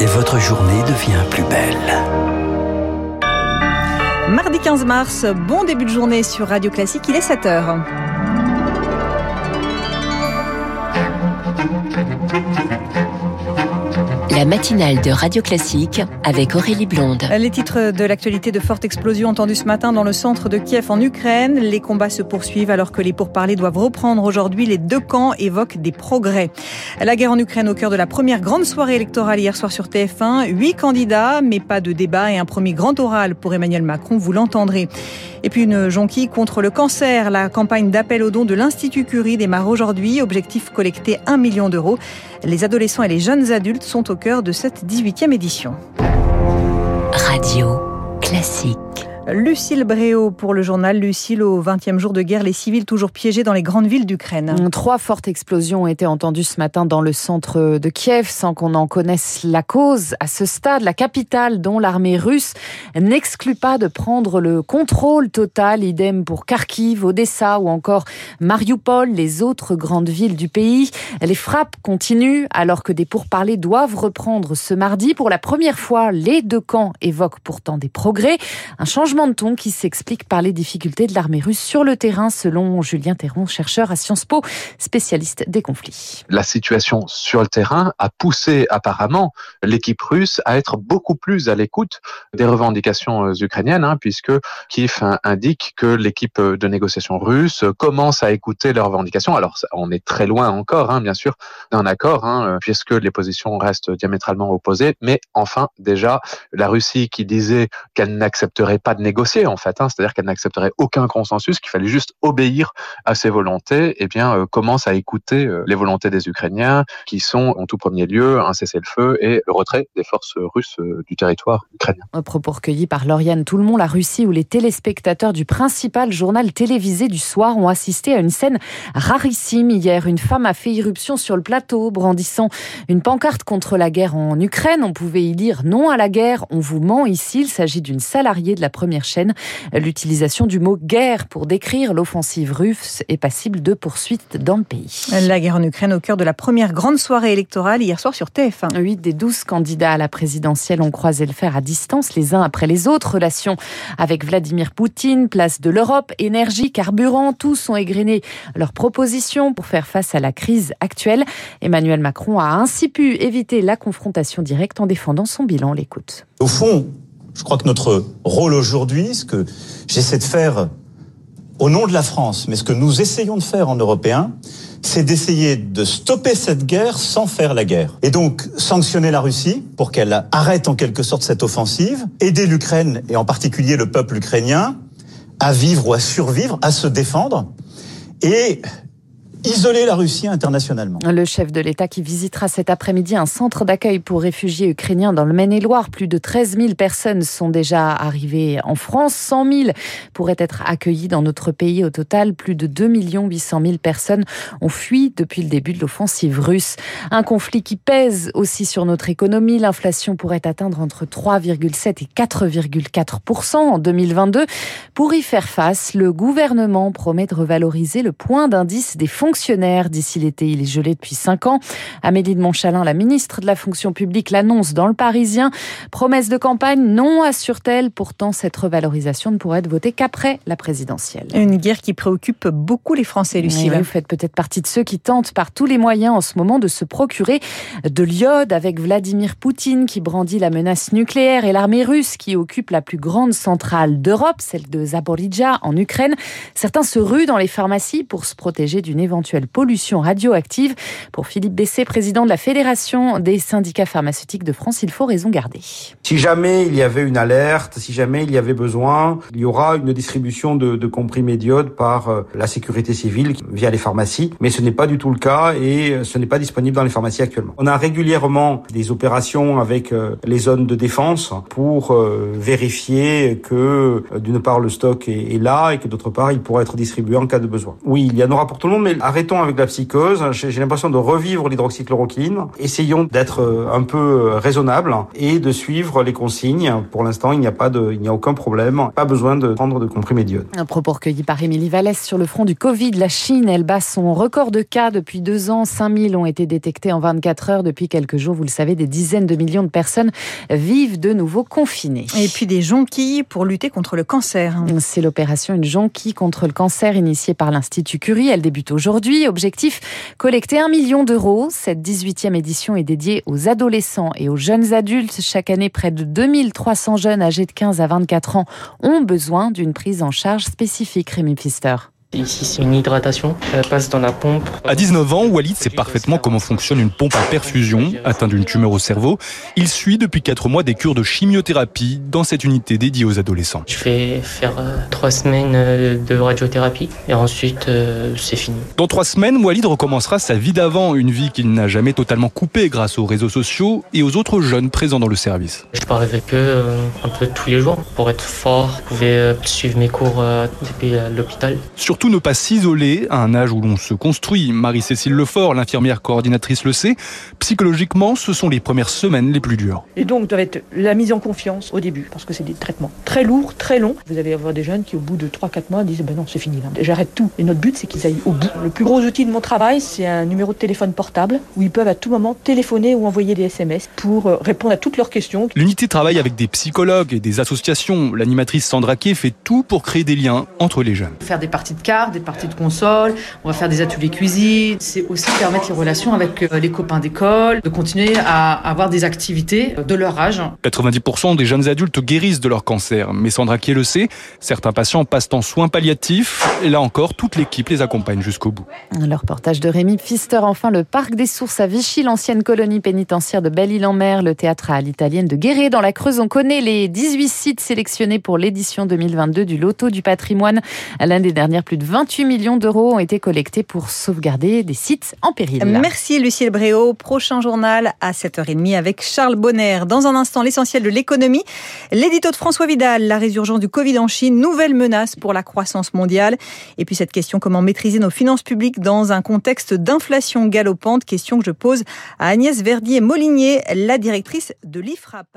Et votre journée devient plus belle. Mardi 15 mars, bon début de journée sur Radio Classique, il est 7h. La matinale de Radio Classique avec Aurélie Blonde. Les titres de l'actualité de forte explosion entendus ce matin dans le centre de Kiev en Ukraine. Les combats se poursuivent alors que les pourparlers doivent reprendre aujourd'hui. Les deux camps évoquent des progrès. La guerre en Ukraine au cœur de la première grande soirée électorale hier soir sur TF1. Huit candidats, mais pas de débat et un premier grand oral pour Emmanuel Macron, vous l'entendrez. Et puis une jonquille contre le cancer. La campagne d'appel aux dons de l'Institut Curie démarre aujourd'hui. Objectif collecter 1 million d'euros. Les adolescents et les jeunes adultes sont au cœur de cette 18e édition. Radio classique. Lucille Bréau pour le journal Lucille au 20e jour de guerre, les civils toujours piégés dans les grandes villes d'Ukraine. Trois fortes explosions ont été entendues ce matin dans le centre de Kiev sans qu'on en connaisse la cause. À ce stade, la capitale dont l'armée russe n'exclut pas de prendre le contrôle total, idem pour Kharkiv, Odessa ou encore Mariupol, les autres grandes villes du pays. Les frappes continuent alors que des pourparlers doivent reprendre ce mardi. Pour la première fois, les deux camps évoquent pourtant des progrès. Un changement de ton qui s'explique par les difficultés de l'armée russe sur le terrain, selon Julien Théron, chercheur à Sciences Po, spécialiste des conflits. La situation sur le terrain a poussé apparemment l'équipe russe à être beaucoup plus à l'écoute des revendications euh, ukrainiennes, hein, puisque Kiev indique que l'équipe de négociation russe commence à écouter leurs revendications. Alors, on est très loin encore, hein, bien sûr, d'un accord, hein, puisque les positions restent diamétralement opposées. Mais enfin, déjà, la Russie qui disait qu'elle n'accepterait pas de négocier en fait, hein, c'est-à-dire qu'elle n'accepterait aucun consensus, qu'il fallait juste obéir à ses volontés, et eh bien euh, commence à écouter euh, les volontés des Ukrainiens, qui sont en tout premier lieu un cessez-le-feu et le retrait des forces russes euh, du territoire ukrainien. Un propos recueilli par Lauriane Tout-le-Monde, la Russie, où les téléspectateurs du principal journal télévisé du soir ont assisté à une scène rarissime hier. Une femme a fait irruption sur le plateau, brandissant une pancarte contre la guerre en Ukraine. On pouvait y lire non à la guerre, on vous ment ici. Il s'agit d'une salariée de la première chaîne. L'utilisation du mot guerre pour décrire l'offensive russe est passible de poursuites dans le pays. La guerre en Ukraine au cœur de la première grande soirée électorale hier soir sur TF1. 8 des 12 candidats à la présidentielle ont croisé le fer à distance les uns après les autres. Relations avec Vladimir Poutine, place de l'Europe, énergie, carburant, tous ont égrené leurs propositions pour faire face à la crise actuelle. Emmanuel Macron a ainsi pu éviter la confrontation directe en défendant son bilan. L'écoute. Au fond, je crois que notre rôle aujourd'hui, ce que j'essaie de faire au nom de la France, mais ce que nous essayons de faire en Européens, c'est d'essayer de stopper cette guerre sans faire la guerre. Et donc sanctionner la Russie pour qu'elle arrête en quelque sorte cette offensive, aider l'Ukraine et en particulier le peuple ukrainien à vivre ou à survivre, à se défendre, et isoler la Russie internationalement. Le chef de l'État qui visitera cet après-midi un centre d'accueil pour réfugiés ukrainiens dans le Maine-et-Loire. Plus de 13 000 personnes sont déjà arrivées en France. 100 000 pourraient être accueillies dans notre pays. Au total, plus de 2 800 000 personnes ont fui depuis le début de l'offensive russe. Un conflit qui pèse aussi sur notre économie. L'inflation pourrait atteindre entre 3,7 et 4,4 en 2022. Pour y faire face, le gouvernement promet de revaloriser le point d'indice des fonctions d'ici l'été. Il est gelé depuis cinq ans. Amélie de Montchalin, la ministre de la fonction publique, l'annonce dans le Parisien. Promesse de campagne, non assure-t-elle. Pourtant, cette revalorisation ne pourrait être votée qu'après la présidentielle. Une guerre qui préoccupe beaucoup les Français, Lucie. vous faites peut-être partie de ceux qui tentent par tous les moyens en ce moment de se procurer de l'iode avec Vladimir Poutine qui brandit la menace nucléaire et l'armée russe qui occupe la plus grande centrale d'Europe, celle de Zaporizhia en Ukraine. Certains se ruent dans les pharmacies pour se protéger d'une éventuelle pollution radioactive. Pour Philippe Bessé, président de la Fédération des syndicats pharmaceutiques de France, il faut raison garder. Si jamais il y avait une alerte, si jamais il y avait besoin, il y aura une distribution de, comprimés d'iode par euh, la sécurité civile via les pharmacies, mais ce n'est pas du tout le cas et euh, ce n'est pas disponible dans les pharmacies actuellement. On a régulièrement des opérations avec euh, les zones de défense pour vérifier que d'une part le stock est là et que d'autre part il pourra être distribué en cas de besoin. Oui, il y en aura pour tout le monde, mais arrêtons avec la psychose. J'ai l'impression de revivre l'hydroxychloroquine. Essayons d'être euh, un peu euh, raisonnable et de suivre les consignes. Pour l'instant, il n'y a pas de, il n'y a aucun problème. Pas besoin de prendre de comprimés d'iode. Un propos recueilli par Émilie Vallès sur le front du Covid. La Chine, elle bat son record de cas depuis deux ans. 5000 ont été détectés en 24 heures depuis quelques jours. Vous le savez, des dizaines de millions de personnes vivent de nouveau confinées. Et puis des jonquilles pour lutter contre le cancer. C'est l'opération Une jonquille contre le cancer initiée par l'Institut Curie. Elle débute aujourd'hui. Objectif, collecter un million d'euros. Cette 18e édition est dédiée aux adolescents et aux jeunes adultes. Chaque année, près de 2300 jeunes âgés de 15 à 24 ans ont besoin d'une prise en charge spécifique. Rémi Pfister. Ici, c'est une hydratation. Elle passe dans la pompe. À 19 ans, Walid sait parfaitement comment fonctionne une pompe à perfusion. Atteint d'une tumeur au cerveau, il suit depuis 4 mois des cures de chimiothérapie dans cette unité dédiée aux adolescents. Je fais faire euh, 3 semaines euh, de radiothérapie et ensuite euh, c'est fini. Dans 3 semaines, Walid recommencera sa vie d'avant, une vie qu'il n'a jamais totalement coupée grâce aux réseaux sociaux et aux autres jeunes présents dans le service. Je parle avec eux euh, un peu tous les jours pour être fort. Je pouvais euh, suivre mes cours euh, depuis euh, l'hôpital. Surtout ne pas s'isoler à un âge où l'on se construit. Marie-Cécile Lefort, l'infirmière coordinatrice, le sait. Psychologiquement, ce sont les premières semaines les plus dures. Et donc, doit être la mise en confiance au début, parce que c'est des traitements très lourds, très longs. Vous allez avoir des jeunes qui, au bout de 3-4 mois, disent Ben non, c'est fini là. J'arrête tout. Et notre but, c'est qu'ils aillent au bout. Le plus gros outil de mon travail, c'est un numéro de téléphone portable où ils peuvent à tout moment téléphoner ou envoyer des SMS pour euh, répondre à toutes leurs questions. L'unité travaille avec des psychologues et des associations. L'animatrice Sandra Kay fait tout pour créer des liens entre les jeunes. Faire des parties de cartes, des parties de console, on va faire des ateliers cuisine. C'est aussi permettre les relations avec euh, les copains d'école, de continuer à avoir des activités de leur âge. 90% des jeunes adultes guérissent de leur cancer, mais Sandra Kay le sait, certains patients passent en soins palliatifs et là encore, toute l'équipe les accompagne jusqu'au bout. Le reportage de Rémi Pfister. Enfin, le parc des Sources à Vichy, l'ancienne colonie pénitentiaire de Belle-Île-en-Mer, le théâtre à l'italienne de Guéret dans la Creuse. On connaît les 18 sites sélectionnés pour l'édition 2022 du Loto du patrimoine. L'année dernière, plus de 28 millions d'euros ont été collectés pour sauvegarder des sites en péril. Merci Lucille Bréau. Prochain journal à 7h30 avec Charles Bonner. Dans un instant, l'essentiel de l'économie. L'édito de François Vidal, la résurgence du Covid en Chine, nouvelle menace pour la croissance mondiale. Et puis cette question, comment maîtriser nos finances publiques dans un contexte d'inflation galopante? Question que je pose à Agnès Verdier-Molinier, la directrice de l'IFRAP.